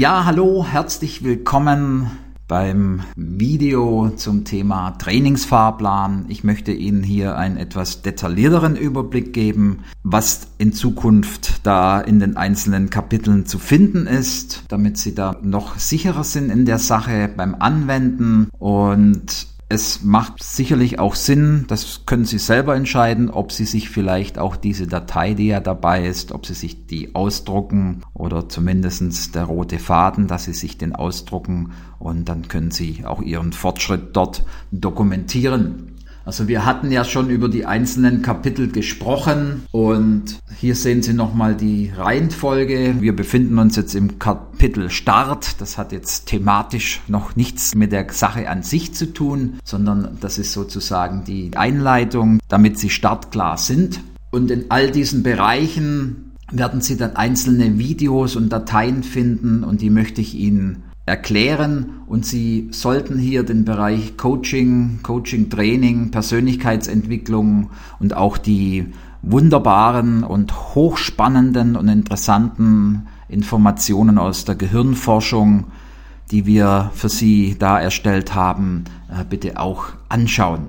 Ja, hallo, herzlich willkommen beim Video zum Thema Trainingsfahrplan. Ich möchte Ihnen hier einen etwas detaillierteren Überblick geben, was in Zukunft da in den einzelnen Kapiteln zu finden ist, damit Sie da noch sicherer sind in der Sache beim Anwenden und es macht sicherlich auch Sinn, das können Sie selber entscheiden, ob Sie sich vielleicht auch diese Datei, die ja dabei ist, ob Sie sich die ausdrucken oder zumindestens der rote Faden, dass Sie sich den ausdrucken und dann können Sie auch Ihren Fortschritt dort dokumentieren. Also wir hatten ja schon über die einzelnen Kapitel gesprochen und hier sehen Sie nochmal die Reihenfolge. Wir befinden uns jetzt im Kapitel Start. Das hat jetzt thematisch noch nichts mit der Sache an sich zu tun, sondern das ist sozusagen die Einleitung, damit Sie startklar sind. Und in all diesen Bereichen werden Sie dann einzelne Videos und Dateien finden und die möchte ich Ihnen erklären und Sie sollten hier den Bereich Coaching, Coaching Training, Persönlichkeitsentwicklung und auch die wunderbaren und hochspannenden und interessanten Informationen aus der Gehirnforschung, die wir für Sie da erstellt haben, äh, bitte auch anschauen.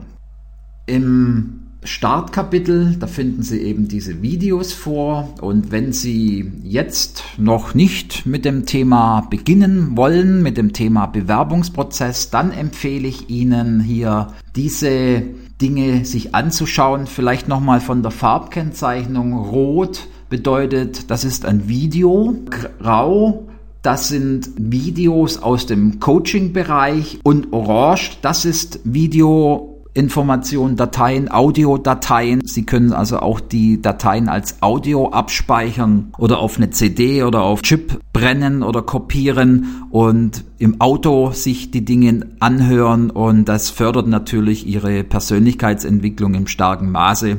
Im Startkapitel, da finden Sie eben diese Videos vor. Und wenn Sie jetzt noch nicht mit dem Thema beginnen wollen, mit dem Thema Bewerbungsprozess, dann empfehle ich Ihnen hier diese Dinge sich anzuschauen, vielleicht nochmal von der Farbkennzeichnung. Rot bedeutet, das ist ein Video, grau das sind Videos aus dem Coaching-Bereich. Und orange, das ist Video Informationen, Dateien, Audiodateien. Sie können also auch die Dateien als Audio abspeichern oder auf eine CD oder auf Chip brennen oder kopieren und im Auto sich die Dinge anhören und das fördert natürlich ihre Persönlichkeitsentwicklung im starken Maße.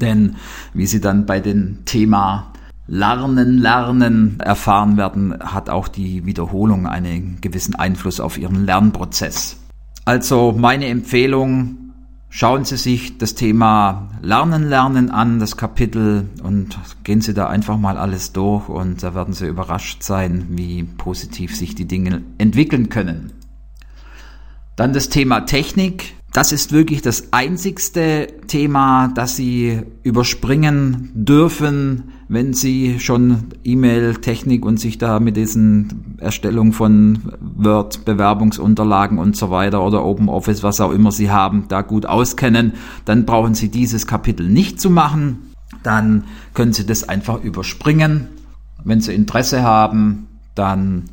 Denn wie Sie dann bei dem Thema Lernen, Lernen erfahren werden, hat auch die Wiederholung einen gewissen Einfluss auf Ihren Lernprozess. Also meine Empfehlung, Schauen Sie sich das Thema Lernen, Lernen an, das Kapitel, und gehen Sie da einfach mal alles durch und da werden Sie überrascht sein, wie positiv sich die Dinge entwickeln können. Dann das Thema Technik. Das ist wirklich das einzigste Thema, das Sie überspringen dürfen, wenn Sie schon E-Mail-Technik und sich da mit diesen Erstellung von Word, Bewerbungsunterlagen und so weiter oder Open Office, was auch immer Sie haben, da gut auskennen, dann brauchen Sie dieses Kapitel nicht zu machen. Dann können Sie das einfach überspringen. Wenn Sie Interesse haben, dann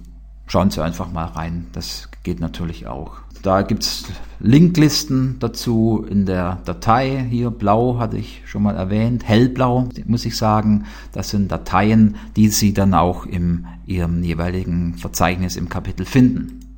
schauen Sie einfach mal rein. Das geht natürlich auch. Da gibt's Linklisten dazu in der Datei. Hier blau hatte ich schon mal erwähnt, hellblau muss ich sagen. Das sind Dateien, die Sie dann auch in Ihrem jeweiligen Verzeichnis im Kapitel finden.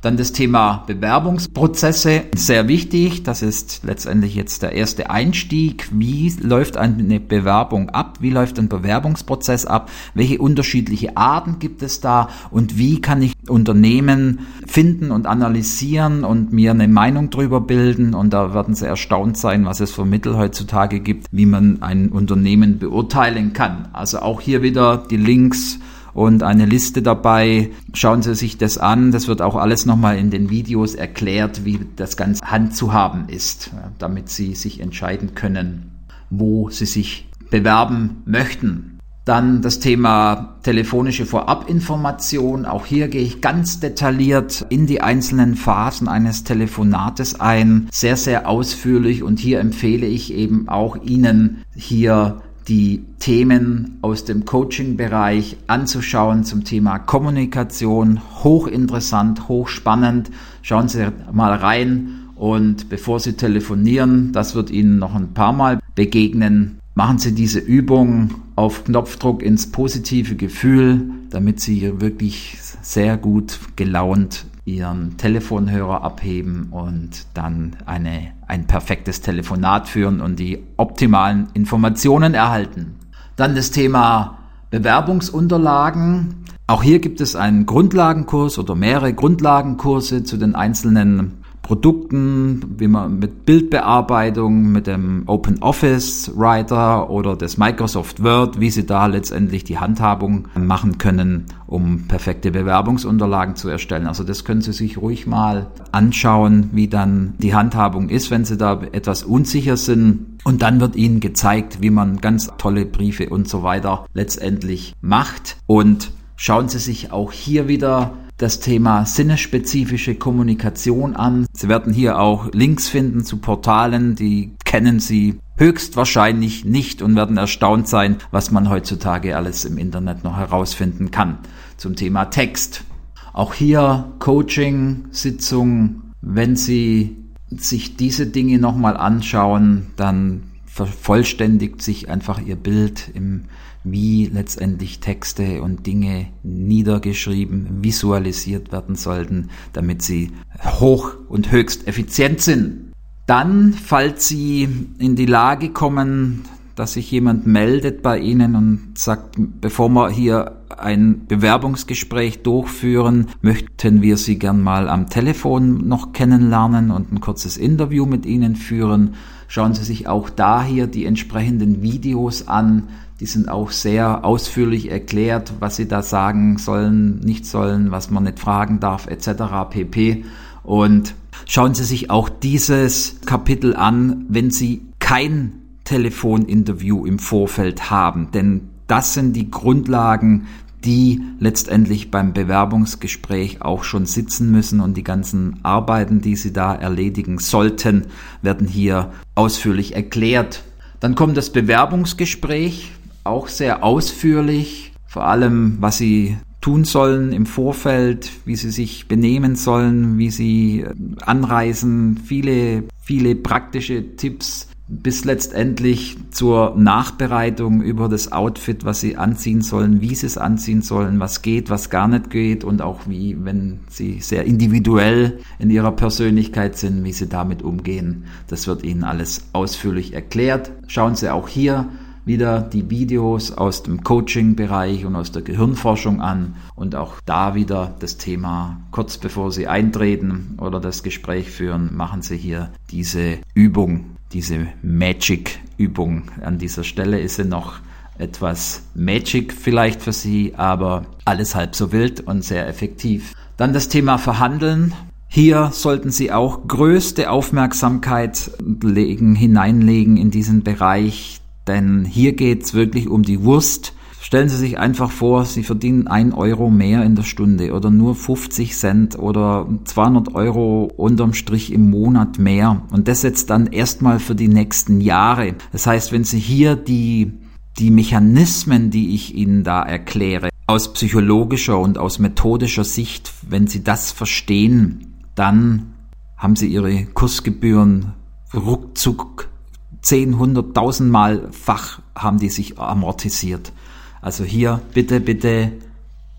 Dann das Thema Bewerbungsprozesse, sehr wichtig. Das ist letztendlich jetzt der erste Einstieg. Wie läuft eine Bewerbung ab? Wie läuft ein Bewerbungsprozess ab? Welche unterschiedliche Arten gibt es da? Und wie kann ich Unternehmen finden und analysieren und mir eine Meinung drüber bilden? Und da werden Sie erstaunt sein, was es für Mittel heutzutage gibt, wie man ein Unternehmen beurteilen kann. Also auch hier wieder die Links und eine Liste dabei. Schauen Sie sich das an. Das wird auch alles nochmal in den Videos erklärt, wie das Ganze handzuhaben ist, damit Sie sich entscheiden können, wo Sie sich bewerben möchten. Dann das Thema telefonische Vorabinformation. Auch hier gehe ich ganz detailliert in die einzelnen Phasen eines Telefonates ein. Sehr, sehr ausführlich. Und hier empfehle ich eben auch Ihnen hier die Themen aus dem Coaching-Bereich anzuschauen zum Thema Kommunikation. Hochinteressant, hochspannend. Schauen Sie mal rein und bevor Sie telefonieren, das wird Ihnen noch ein paar Mal begegnen, machen Sie diese Übung auf Knopfdruck ins positive Gefühl, damit Sie wirklich sehr gut gelaunt ihren Telefonhörer abheben und dann eine, ein perfektes Telefonat führen und die optimalen Informationen erhalten. Dann das Thema Bewerbungsunterlagen. Auch hier gibt es einen Grundlagenkurs oder mehrere Grundlagenkurse zu den einzelnen Produkten, wie man mit Bildbearbeitung, mit dem Open Office Writer oder des Microsoft Word, wie Sie da letztendlich die Handhabung machen können, um perfekte Bewerbungsunterlagen zu erstellen. Also das können Sie sich ruhig mal anschauen, wie dann die Handhabung ist, wenn Sie da etwas unsicher sind. Und dann wird Ihnen gezeigt, wie man ganz tolle Briefe und so weiter letztendlich macht. Und schauen Sie sich auch hier wieder das Thema sinnesspezifische Kommunikation an. Sie werden hier auch Links finden zu Portalen, die kennen Sie höchstwahrscheinlich nicht und werden erstaunt sein, was man heutzutage alles im Internet noch herausfinden kann zum Thema Text. Auch hier Coaching, Sitzung. Wenn Sie sich diese Dinge nochmal anschauen, dann vervollständigt sich einfach Ihr Bild im wie letztendlich Texte und Dinge niedergeschrieben, visualisiert werden sollten, damit sie hoch und höchst effizient sind. Dann, falls Sie in die Lage kommen, dass sich jemand meldet bei Ihnen und sagt, bevor wir hier ein Bewerbungsgespräch durchführen, möchten wir Sie gern mal am Telefon noch kennenlernen und ein kurzes Interview mit Ihnen führen. Schauen Sie sich auch da hier die entsprechenden Videos an, die sind auch sehr ausführlich erklärt, was sie da sagen sollen, nicht sollen, was man nicht fragen darf, etc. pp. Und schauen Sie sich auch dieses Kapitel an, wenn Sie kein Telefoninterview im Vorfeld haben, denn das sind die Grundlagen, die letztendlich beim Bewerbungsgespräch auch schon sitzen müssen und die ganzen Arbeiten, die Sie da erledigen sollten, werden hier ausführlich erklärt. Dann kommt das Bewerbungsgespräch auch sehr ausführlich, vor allem was sie tun sollen im Vorfeld, wie sie sich benehmen sollen, wie sie äh, anreisen, viele, viele praktische Tipps bis letztendlich zur Nachbereitung über das Outfit, was sie anziehen sollen, wie sie es anziehen sollen, was geht, was gar nicht geht und auch wie, wenn sie sehr individuell in ihrer Persönlichkeit sind, wie sie damit umgehen. Das wird Ihnen alles ausführlich erklärt. Schauen Sie auch hier wieder die Videos aus dem Coaching-Bereich und aus der Gehirnforschung an und auch da wieder das Thema, kurz bevor Sie eintreten oder das Gespräch führen, machen Sie hier diese Übung, diese Magic-Übung. An dieser Stelle ist sie noch etwas Magic vielleicht für Sie, aber alles halb so wild und sehr effektiv. Dann das Thema Verhandeln. Hier sollten Sie auch größte Aufmerksamkeit legen, hineinlegen in diesen Bereich denn hier geht's wirklich um die Wurst. Stellen Sie sich einfach vor, Sie verdienen ein Euro mehr in der Stunde oder nur 50 Cent oder 200 Euro unterm Strich im Monat mehr. Und das jetzt dann erstmal für die nächsten Jahre. Das heißt, wenn Sie hier die, die Mechanismen, die ich Ihnen da erkläre, aus psychologischer und aus methodischer Sicht, wenn Sie das verstehen, dann haben Sie Ihre Kursgebühren ruckzuck 10, 100, 1000 Mal fach haben die sich amortisiert. Also hier bitte, bitte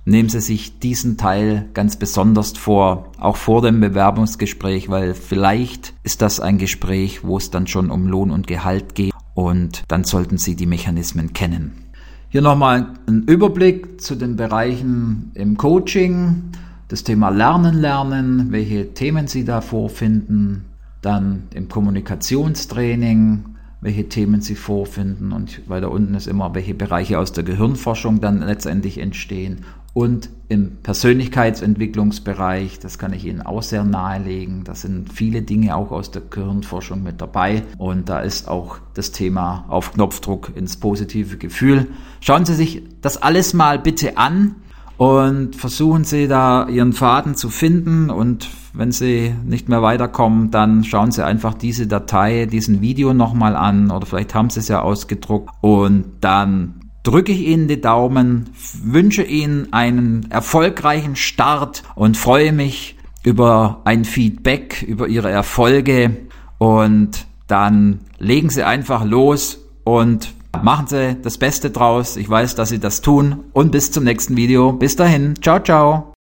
nehmen Sie sich diesen Teil ganz besonders vor, auch vor dem Bewerbungsgespräch, weil vielleicht ist das ein Gespräch, wo es dann schon um Lohn und Gehalt geht und dann sollten Sie die Mechanismen kennen. Hier nochmal ein Überblick zu den Bereichen im Coaching, das Thema Lernen, Lernen, welche Themen Sie da vorfinden, dann im Kommunikationstraining, welche Themen sie vorfinden und weiter unten ist immer, welche Bereiche aus der Gehirnforschung dann letztendlich entstehen und im Persönlichkeitsentwicklungsbereich, das kann ich Ihnen auch sehr nahelegen, da sind viele Dinge auch aus der Gehirnforschung mit dabei und da ist auch das Thema auf Knopfdruck ins positive Gefühl. Schauen Sie sich das alles mal bitte an und versuchen Sie da Ihren Faden zu finden und wenn Sie nicht mehr weiterkommen, dann schauen Sie einfach diese Datei, diesen Video nochmal an oder vielleicht haben Sie es ja ausgedruckt und dann drücke ich Ihnen die Daumen, wünsche Ihnen einen erfolgreichen Start und freue mich über ein Feedback, über Ihre Erfolge und dann legen Sie einfach los und Machen Sie das Beste draus. Ich weiß, dass Sie das tun. Und bis zum nächsten Video. Bis dahin. Ciao, ciao.